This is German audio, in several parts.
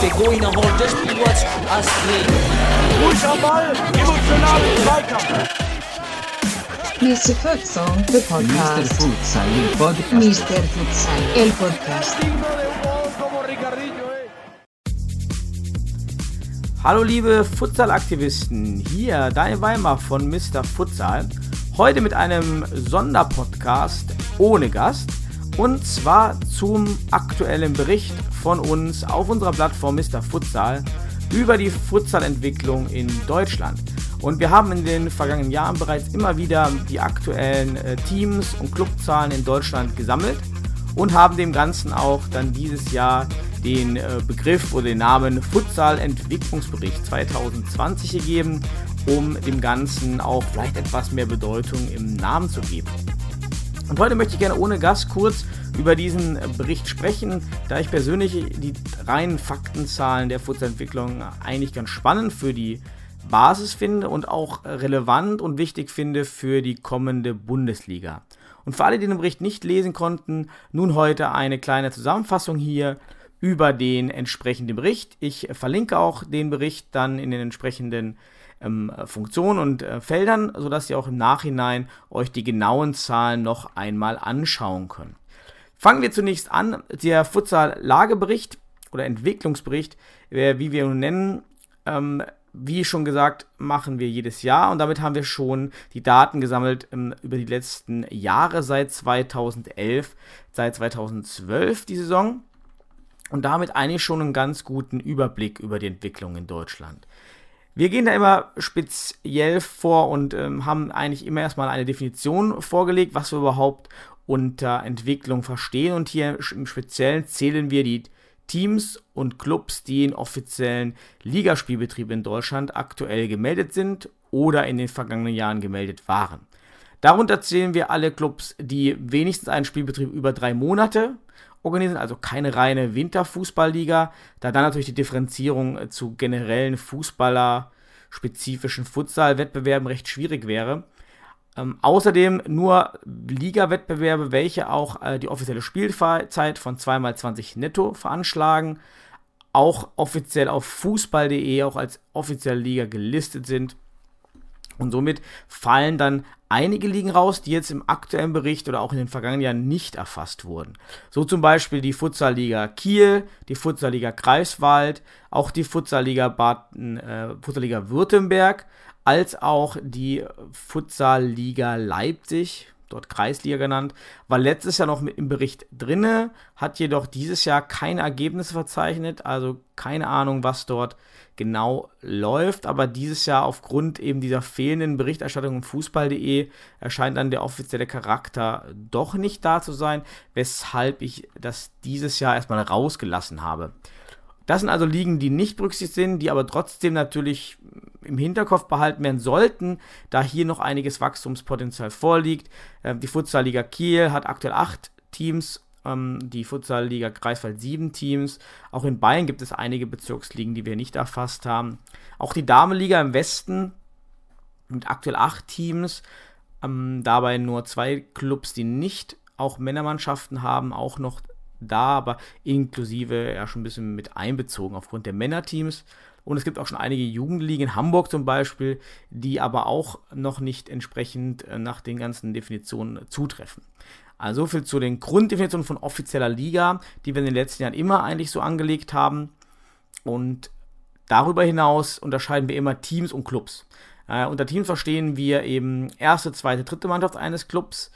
Pegou Ball, Zweikampf. Mr. Futsal, the Mr. podcast. Futsal, il podcast. Mr. Futsal, el podcast. Hallo liebe Futsal-Aktivisten, hier Daniel Weimar von Mr. Futsal. Heute mit einem Sonderpodcast ohne Gast und zwar zum aktuellen Bericht von uns auf unserer Plattform Mr. Futsal über die Futsal-Entwicklung in Deutschland. Und wir haben in den vergangenen Jahren bereits immer wieder die aktuellen äh, Teams und Clubzahlen in Deutschland gesammelt und haben dem Ganzen auch dann dieses Jahr den äh, Begriff oder den Namen Futsal Entwicklungsbericht 2020 gegeben, um dem Ganzen auch vielleicht etwas mehr Bedeutung im Namen zu geben. Und heute möchte ich gerne ohne Gast kurz über diesen Bericht sprechen, da ich persönlich die reinen Faktenzahlen der Futsalentwicklung eigentlich ganz spannend für die Basis finde und auch relevant und wichtig finde für die kommende Bundesliga. Und für alle, die den Bericht nicht lesen konnten, nun heute eine kleine Zusammenfassung hier über den entsprechenden Bericht. Ich verlinke auch den Bericht dann in den entsprechenden ähm, Funktionen und äh, Feldern, sodass ihr auch im Nachhinein euch die genauen Zahlen noch einmal anschauen könnt. Fangen wir zunächst an. Der Futsal-Lagebericht oder Entwicklungsbericht, äh, wie wir ihn nennen, ähm, wie schon gesagt, machen wir jedes Jahr und damit haben wir schon die Daten gesammelt ähm, über die letzten Jahre seit 2011, seit 2012 die Saison und damit eigentlich schon einen ganz guten Überblick über die Entwicklung in Deutschland. Wir gehen da immer speziell vor und ähm, haben eigentlich immer erstmal eine Definition vorgelegt, was wir überhaupt unter Entwicklung verstehen. Und hier im Speziellen zählen wir die Teams und Clubs, die in offiziellen Ligaspielbetrieb in Deutschland aktuell gemeldet sind oder in den vergangenen Jahren gemeldet waren. Darunter zählen wir alle Clubs, die wenigstens einen Spielbetrieb über drei Monate organisieren, also keine reine Winterfußballliga, da dann natürlich die Differenzierung äh, zu generellen Fußballer-spezifischen Futsal-Wettbewerben recht schwierig wäre. Ähm, außerdem nur Liga-Wettbewerbe, welche auch äh, die offizielle Spielzeit von 2x20 netto veranschlagen, auch offiziell auf fußball.de auch als offizielle Liga gelistet sind. Und somit fallen dann einige Ligen raus, die jetzt im aktuellen Bericht oder auch in den vergangenen Jahren nicht erfasst wurden. So zum Beispiel die Futsalliga Kiel, die Futsalliga Greifswald, auch die Futsalliga Baden, äh, Futsalliga Württemberg, als auch die Futsalliga Leipzig, dort Kreisliga genannt, war letztes Jahr noch mit im Bericht drinne, hat jedoch dieses Jahr keine Ergebnisse verzeichnet, also keine Ahnung, was dort genau läuft, aber dieses Jahr aufgrund eben dieser fehlenden Berichterstattung im Fußball.de erscheint dann der offizielle Charakter doch nicht da zu sein, weshalb ich das dieses Jahr erstmal rausgelassen habe. Das sind also Ligen, die nicht berücksichtigt sind, die aber trotzdem natürlich im Hinterkopf behalten werden sollten, da hier noch einiges Wachstumspotenzial vorliegt. Ähm, die Futsalliga Kiel hat aktuell acht Teams, ähm, die Futsalliga Greifswald sieben Teams. Auch in Bayern gibt es einige Bezirksligen, die wir nicht erfasst haben. Auch die Damenliga im Westen mit aktuell acht Teams, ähm, dabei nur zwei Clubs, die nicht auch Männermannschaften haben, auch noch da, aber inklusive ja schon ein bisschen mit einbezogen aufgrund der Männerteams. Und es gibt auch schon einige Jugendligen in Hamburg zum Beispiel, die aber auch noch nicht entsprechend äh, nach den ganzen Definitionen zutreffen. Also so viel zu den Grunddefinitionen von offizieller Liga, die wir in den letzten Jahren immer eigentlich so angelegt haben. Und darüber hinaus unterscheiden wir immer Teams und Clubs. Äh, unter Teams verstehen wir eben erste, zweite, dritte Mannschaft eines Clubs,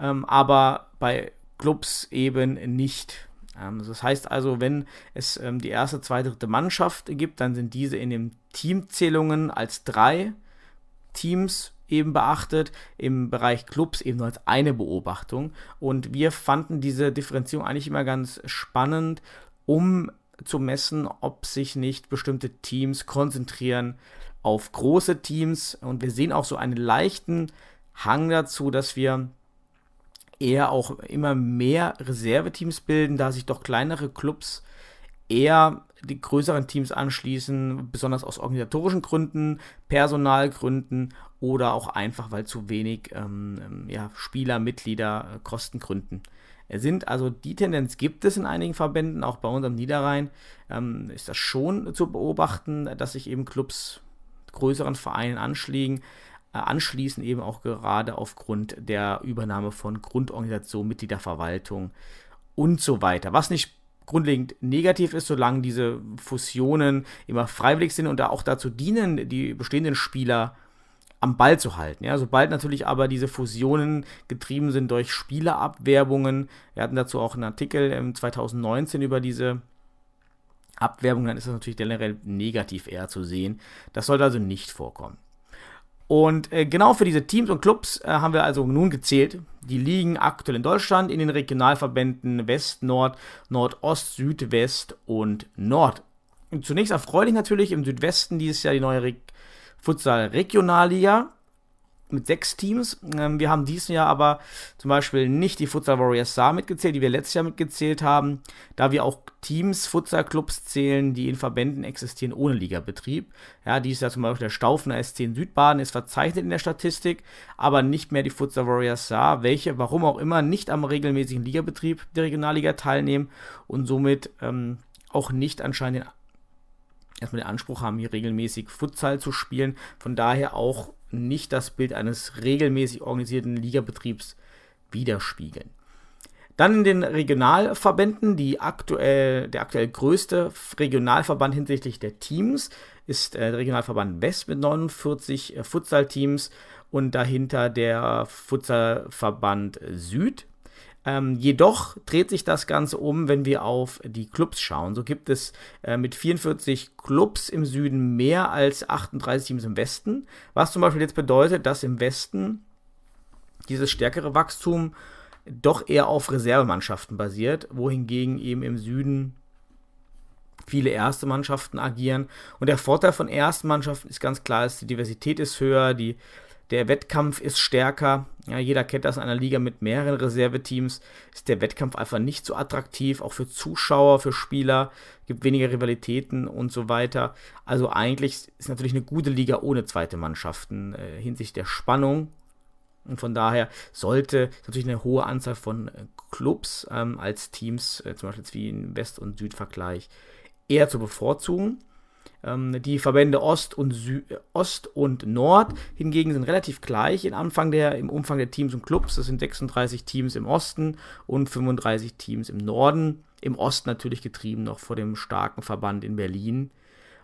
ähm, aber bei Clubs eben nicht. Ähm, das heißt also, wenn es ähm, die erste, zweite, dritte Mannschaft gibt, dann sind diese in den Teamzählungen als drei Teams eben beachtet, im Bereich Clubs eben nur als eine Beobachtung. Und wir fanden diese Differenzierung eigentlich immer ganz spannend, um zu messen, ob sich nicht bestimmte Teams konzentrieren auf große Teams. Und wir sehen auch so einen leichten Hang dazu, dass wir eher auch immer mehr Reserveteams bilden, da sich doch kleinere Clubs eher die größeren Teams anschließen, besonders aus organisatorischen Gründen, Personalgründen oder auch einfach, weil zu wenig ähm, ähm ja, Spieler, Mitglieder, äh, Kostengründen sind. Also die Tendenz gibt es in einigen Verbänden, auch bei uns am Niederrhein ähm, ist das schon zu beobachten, dass sich eben Clubs größeren Vereinen anschließen, äh, anschließen eben auch gerade aufgrund der Übernahme von Grundorganisation, Mitgliederverwaltung und so weiter. Was nicht grundlegend negativ ist, solange diese Fusionen immer freiwillig sind und da auch dazu dienen, die bestehenden Spieler am Ball zu halten. Ja, sobald natürlich aber diese Fusionen getrieben sind durch Spielerabwerbungen, wir hatten dazu auch einen Artikel im 2019 über diese Abwerbung, dann ist das natürlich generell negativ eher zu sehen. Das sollte also nicht vorkommen. Und äh, genau für diese Teams und Clubs äh, haben wir also nun gezählt. Die liegen aktuell in Deutschland in den Regionalverbänden West, Nord, Nordost, Südwest und Nord. Und zunächst erfreulich natürlich im Südwesten dieses Jahr die neue Re Futsal Regionalliga mit sechs Teams. Ähm, wir haben dieses Jahr aber zum Beispiel nicht die Futsal Warriors Saar mitgezählt, die wir letztes Jahr mitgezählt haben, da wir auch Teams, Futsal-Clubs zählen, die in Verbänden existieren ohne Ligabetrieb. Ja, dies Jahr zum Beispiel der Staufener SC in Südbaden ist verzeichnet in der Statistik, aber nicht mehr die Futsal Warriors Saar, welche, warum auch immer, nicht am regelmäßigen Ligabetrieb der Regionalliga teilnehmen und somit ähm, auch nicht anscheinend erstmal den Anspruch haben, hier regelmäßig Futsal zu spielen. Von daher auch nicht das Bild eines regelmäßig organisierten Ligabetriebs widerspiegeln. Dann in den Regionalverbänden, die aktuell, der aktuell größte Regionalverband hinsichtlich der Teams ist äh, der Regionalverband West mit 49 äh, Futsal-Teams und dahinter der Futsalverband Süd ähm, jedoch dreht sich das Ganze um, wenn wir auf die Clubs schauen. So gibt es äh, mit 44 Clubs im Süden mehr als 38 Teams im Westen, was zum Beispiel jetzt bedeutet, dass im Westen dieses stärkere Wachstum doch eher auf Reservemannschaften basiert, wohingegen eben im Süden viele erste Mannschaften agieren. Und der Vorteil von ersten Mannschaften ist ganz klar, dass die Diversität ist höher, die der Wettkampf ist stärker. Ja, jeder kennt das in einer Liga mit mehreren Reserveteams. Ist der Wettkampf einfach nicht so attraktiv, auch für Zuschauer, für Spieler. Gibt weniger Rivalitäten und so weiter. Also eigentlich ist natürlich eine gute Liga ohne zweite Mannschaften äh, hinsichtlich der Spannung. Und von daher sollte natürlich eine hohe Anzahl von äh, Clubs ähm, als Teams, äh, zum Beispiel wie im West- und Südvergleich, eher zu bevorzugen. Ähm, die Verbände Ost und, Sü Ost und Nord hingegen sind relativ gleich in Anfang der, im Umfang der Teams und Clubs. Das sind 36 Teams im Osten und 35 Teams im Norden. Im Osten natürlich getrieben noch vor dem starken Verband in Berlin.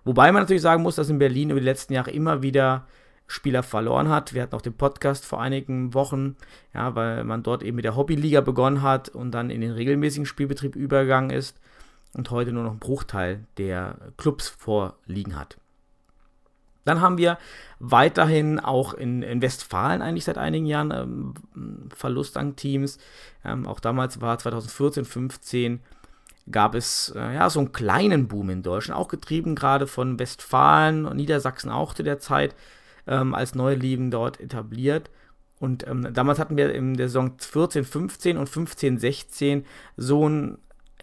Wobei man natürlich sagen muss, dass in Berlin über die letzten Jahre immer wieder Spieler verloren hat. Wir hatten auch den Podcast vor einigen Wochen, ja, weil man dort eben mit der Hobbyliga begonnen hat und dann in den regelmäßigen Spielbetrieb übergegangen ist und heute nur noch einen Bruchteil der Clubs vorliegen hat. Dann haben wir weiterhin auch in, in Westfalen eigentlich seit einigen Jahren ähm, Verlust an Teams. Ähm, auch damals war 2014, 15 gab es äh, ja so einen kleinen Boom in Deutschland, auch getrieben gerade von Westfalen und Niedersachsen auch zu der Zeit ähm, als neue Ligen dort etabliert. Und ähm, damals hatten wir in der Saison 14, 15 und 15, 16 so ein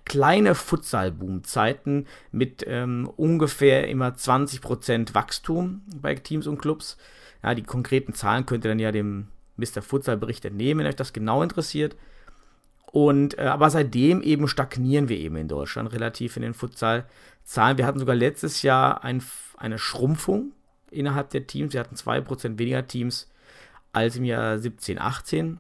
kleine Futsal-Boom-Zeiten mit ähm, ungefähr immer 20% Wachstum bei Teams und Clubs. Ja, die konkreten Zahlen könnt ihr dann ja dem Mr. Futsal-Bericht entnehmen, wenn euch das genau interessiert. Und, äh, aber seitdem eben stagnieren wir eben in Deutschland relativ in den Futsal-Zahlen. Wir hatten sogar letztes Jahr ein, eine Schrumpfung innerhalb der Teams. Wir hatten 2% weniger Teams als im Jahr 17, 18.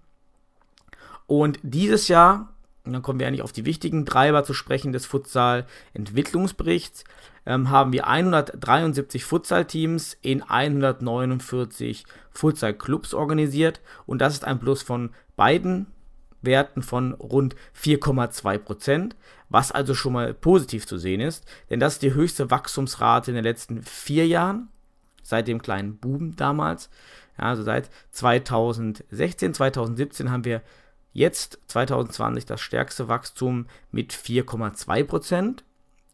Und dieses Jahr und dann kommen wir eigentlich auf die wichtigen Treiber zu sprechen des Futsal-Entwicklungsberichts, ähm, haben wir 173 Futsal-Teams in 149 Futsal-Clubs organisiert. Und das ist ein Plus von beiden Werten von rund 4,2 Prozent, was also schon mal positiv zu sehen ist, denn das ist die höchste Wachstumsrate in den letzten vier Jahren, seit dem kleinen Boom damals. Ja, also seit 2016, 2017 haben wir Jetzt 2020 das stärkste Wachstum mit 4,2 Prozent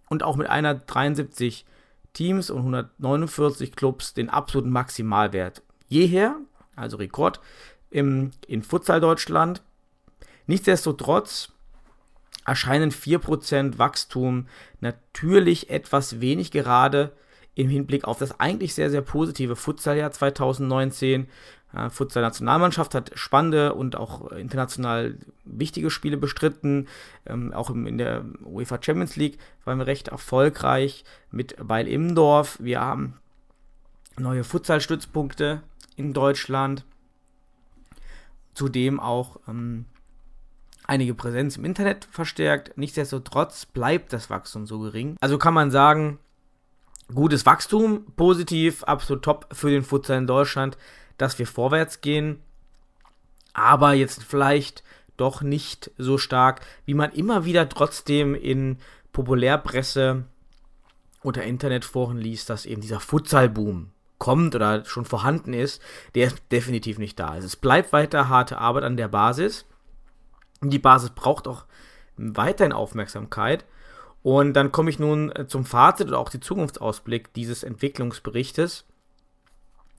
und auch mit 173 Teams und 149 Clubs den absoluten Maximalwert jeher, also Rekord im, in Futsal Deutschland. Nichtsdestotrotz erscheinen 4% Wachstum natürlich etwas wenig gerade im Hinblick auf das eigentlich sehr, sehr positive Futsaljahr 2019. Futsal-Nationalmannschaft hat spannende und auch international wichtige Spiele bestritten. Ähm, auch im, in der UEFA Champions League waren wir recht erfolgreich mit Weil Immendorf. Wir haben neue Futsal-Stützpunkte in Deutschland. Zudem auch ähm, einige Präsenz im Internet verstärkt. Nichtsdestotrotz bleibt das Wachstum so gering. Also kann man sagen, gutes Wachstum, positiv, absolut top für den Futsal in Deutschland, dass wir vorwärts gehen. Aber jetzt vielleicht doch nicht so stark, wie man immer wieder trotzdem in Populärpresse oder Internetforen liest, dass eben dieser Futsal-Boom kommt oder schon vorhanden ist, der ist definitiv nicht da. Also es bleibt weiter harte Arbeit an der Basis. Die Basis braucht auch weiterhin Aufmerksamkeit. Und dann komme ich nun zum Fazit oder auch die Zukunftsausblick dieses Entwicklungsberichtes.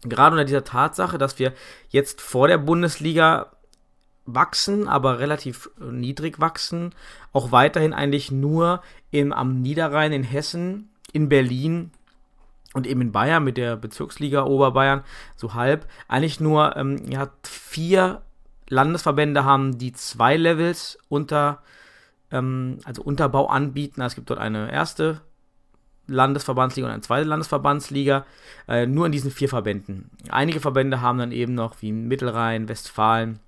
Gerade unter dieser Tatsache, dass wir jetzt vor der Bundesliga wachsen, aber relativ äh, niedrig wachsen, auch weiterhin eigentlich nur im, am Niederrhein in Hessen, in Berlin und eben in Bayern mit der Bezirksliga Oberbayern so halb, eigentlich nur ähm, ja, vier Landesverbände haben, die zwei Levels unter, ähm, also Unterbau anbieten. Es gibt dort eine erste Landesverbandsliga und eine zweite Landesverbandsliga, äh, nur in diesen vier Verbänden. Einige Verbände haben dann eben noch wie Mittelrhein, Westfalen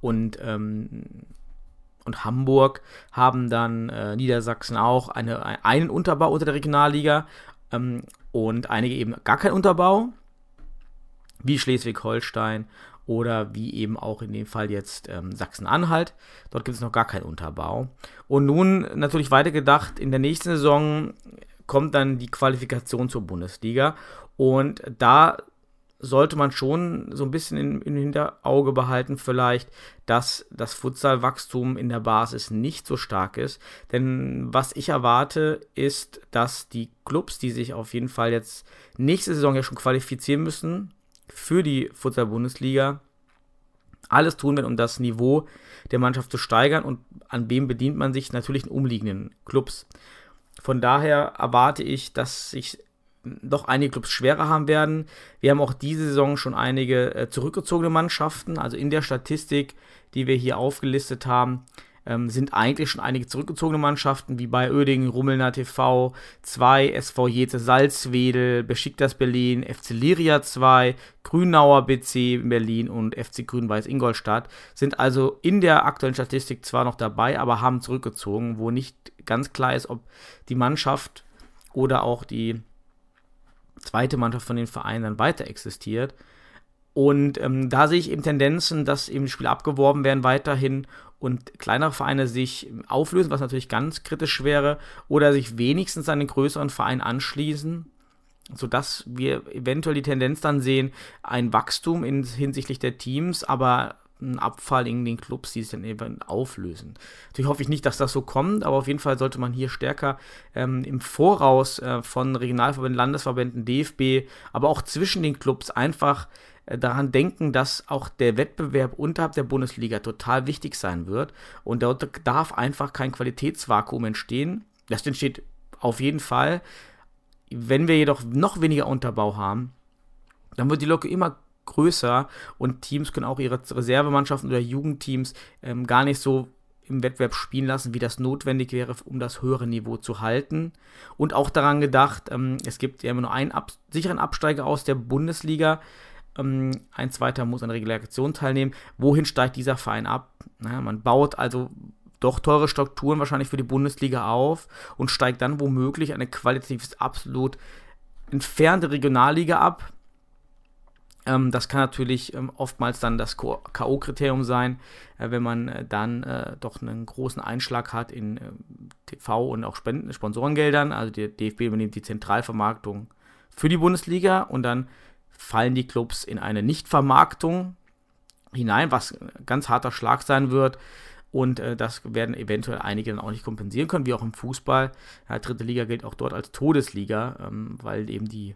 und, ähm, und Hamburg haben dann äh, Niedersachsen auch eine, einen Unterbau unter der Regionalliga ähm, und einige eben gar keinen Unterbau, wie Schleswig-Holstein oder wie eben auch in dem Fall jetzt ähm, Sachsen-Anhalt. Dort gibt es noch gar keinen Unterbau. Und nun natürlich weitergedacht, in der nächsten Saison kommt dann die Qualifikation zur Bundesliga und da sollte man schon so ein bisschen im, Hinterauge behalten, vielleicht, dass das Futsalwachstum in der Basis nicht so stark ist. Denn was ich erwarte, ist, dass die Clubs, die sich auf jeden Fall jetzt nächste Saison ja schon qualifizieren müssen, für die Futsal-Bundesliga alles tun werden, um das Niveau der Mannschaft zu steigern und an wem bedient man sich natürlich in umliegenden Clubs. Von daher erwarte ich, dass sich doch einige Clubs schwerer haben werden. Wir haben auch diese Saison schon einige äh, zurückgezogene Mannschaften, also in der Statistik, die wir hier aufgelistet haben, ähm, sind eigentlich schon einige zurückgezogene Mannschaften, wie bei Oedingen, Rummelner TV 2, SV Jete Salzwedel, Besiktas Berlin, FC Liria 2, Grünauer BC in Berlin und FC Grün-Weiß Ingolstadt, sind also in der aktuellen Statistik zwar noch dabei, aber haben zurückgezogen, wo nicht ganz klar ist, ob die Mannschaft oder auch die zweite Mannschaft von den Vereinen dann weiter existiert. Und ähm, da sehe ich eben Tendenzen, dass eben Spiele abgeworben werden weiterhin und kleinere Vereine sich auflösen, was natürlich ganz kritisch wäre, oder sich wenigstens an den größeren Verein anschließen, sodass wir eventuell die Tendenz dann sehen, ein Wachstum in, hinsichtlich der Teams, aber ein Abfall in den Clubs, die sich dann eben auflösen. Natürlich hoffe ich nicht, dass das so kommt, aber auf jeden Fall sollte man hier stärker ähm, im Voraus äh, von Regionalverbänden, Landesverbänden, DFB, aber auch zwischen den Clubs einfach daran denken, dass auch der Wettbewerb unterhalb der Bundesliga total wichtig sein wird und dort darf einfach kein Qualitätsvakuum entstehen. Das entsteht auf jeden Fall. Wenn wir jedoch noch weniger Unterbau haben, dann wird die Locke immer größer und Teams können auch ihre Reservemannschaften oder Jugendteams ähm, gar nicht so im Wettbewerb spielen lassen, wie das notwendig wäre, um das höhere Niveau zu halten. Und auch daran gedacht, ähm, es gibt ja immer nur einen ab sicheren Absteiger aus der Bundesliga. Ähm, ein zweiter muss an der Relegation teilnehmen. Wohin steigt dieser Verein ab? Na, man baut also doch teure Strukturen wahrscheinlich für die Bundesliga auf und steigt dann womöglich eine qualitativ absolut entfernte Regionalliga ab. Ähm, das kann natürlich ähm, oftmals dann das K.O.-Kriterium sein, äh, wenn man äh, dann äh, doch einen großen Einschlag hat in äh, TV und auch Spenden, Sponsorengeldern. Also der DFB übernimmt die Zentralvermarktung für die Bundesliga und dann fallen die Clubs in eine Nichtvermarktung hinein, was ein ganz harter Schlag sein wird. Und äh, das werden eventuell einige dann auch nicht kompensieren können, wie auch im Fußball. Ja, dritte Liga gilt auch dort als Todesliga, ähm, weil eben die,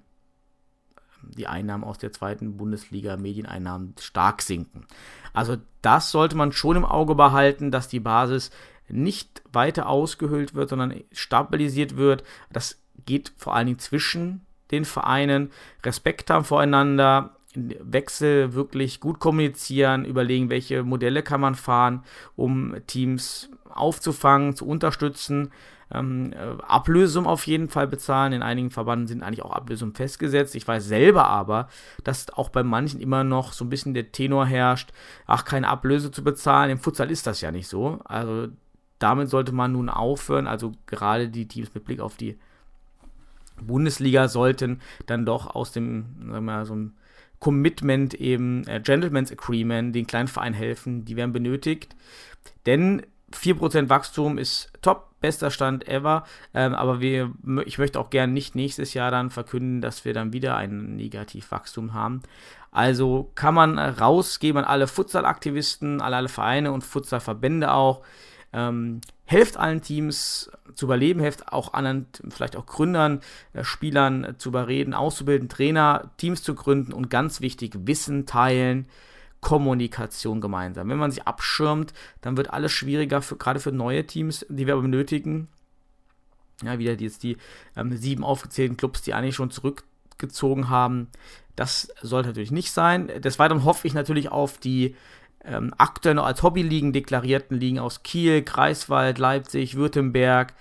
die Einnahmen aus der zweiten Bundesliga, Medieneinnahmen, stark sinken. Also das sollte man schon im Auge behalten, dass die Basis nicht weiter ausgehöhlt wird, sondern stabilisiert wird. Das geht vor allen Dingen zwischen den Vereinen, Respekt haben voreinander, Wechsel wirklich gut kommunizieren, überlegen, welche Modelle kann man fahren, um Teams aufzufangen, zu unterstützen. Ähm, äh, Ablösung auf jeden Fall bezahlen. In einigen Verbanden sind eigentlich auch Ablösungen festgesetzt. Ich weiß selber aber, dass auch bei manchen immer noch so ein bisschen der Tenor herrscht, ach, keine Ablöse zu bezahlen. Im Futsal ist das ja nicht so. Also damit sollte man nun aufhören. Also gerade die Teams mit Blick auf die Bundesliga sollten dann doch aus dem, sagen wir mal, so einem Commitment eben, äh, Gentleman's Agreement, den kleinen Verein helfen, die werden benötigt. Denn 4% Wachstum ist top, bester Stand ever. Ähm, aber wir, ich möchte auch gerne nicht nächstes Jahr dann verkünden, dass wir dann wieder ein Negativwachstum haben. Also kann man rausgeben an alle Futsal-Aktivisten, alle, alle Vereine und Futsal-Verbände auch. Ähm, helft allen Teams zu überleben, helft auch anderen, vielleicht auch Gründern, äh, Spielern zu überreden, auszubilden, Trainer, Teams zu gründen und ganz wichtig, Wissen teilen, Kommunikation gemeinsam. Wenn man sich abschirmt, dann wird alles schwieriger, für, gerade für neue Teams, die wir aber benötigen. Ja, wieder jetzt die ähm, sieben aufgezählten Clubs, die eigentlich schon zurückgezogen haben. Das sollte natürlich nicht sein. Des Weiteren hoffe ich natürlich auf die ähm, noch als Hobbyligen deklarierten Ligen aus Kiel, Greifswald, Leipzig, Württemberg,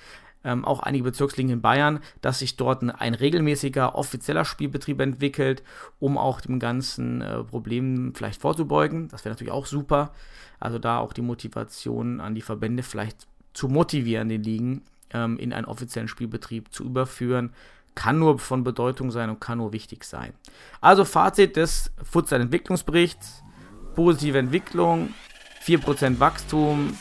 ähm, auch einige Bezirksligen in Bayern, dass sich dort ein, ein regelmäßiger offizieller Spielbetrieb entwickelt, um auch dem ganzen äh, Problem vielleicht vorzubeugen. Das wäre natürlich auch super. Also da auch die Motivation an die Verbände vielleicht zu motivieren, den Ligen ähm, in einen offiziellen Spielbetrieb zu überführen, kann nur von Bedeutung sein und kann nur wichtig sein. Also Fazit des Futsal-Entwicklungsberichts positive Entwicklung, 4% Wachstum,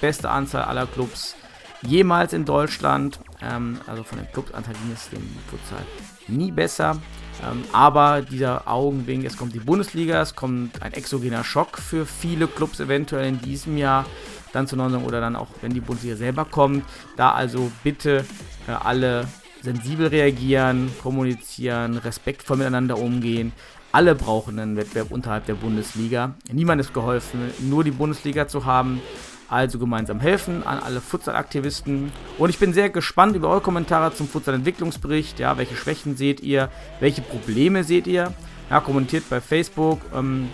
beste Anzahl aller Clubs jemals in Deutschland. Ähm, also von den Clubsanteil ging es dem Futsal nie besser. Ähm, aber dieser Augenwink, es kommt die Bundesliga, es kommt ein exogener Schock für viele Clubs eventuell in diesem Jahr dann zu Nordung oder dann auch, wenn die Bundesliga selber kommt. Da also bitte äh, alle sensibel reagieren, kommunizieren, respektvoll miteinander umgehen. Alle brauchen einen Wettbewerb unterhalb der Bundesliga. Niemand ist geholfen, nur die Bundesliga zu haben. Also gemeinsam helfen an alle Futsal-Aktivisten. Und ich bin sehr gespannt über eure Kommentare zum Futsal-Entwicklungsbericht. Ja, welche Schwächen seht ihr? Welche Probleme seht ihr? Ja, kommentiert bei Facebook ähm,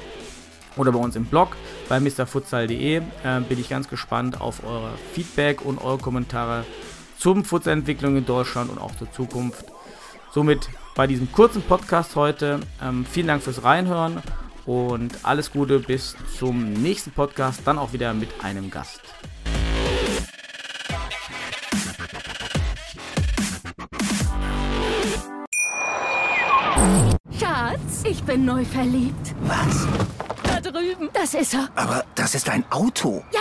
oder bei uns im Blog bei mrfutsal.de. Äh, bin ich ganz gespannt auf eure Feedback und eure Kommentare zum Futsal-Entwicklung in Deutschland und auch zur Zukunft. Somit bei diesem kurzen Podcast heute. Ähm, vielen Dank fürs Reinhören und alles Gute bis zum nächsten Podcast, dann auch wieder mit einem Gast. Schatz, ich bin neu verliebt. Was? Da drüben. Das ist er. Aber das ist ein Auto. Ja,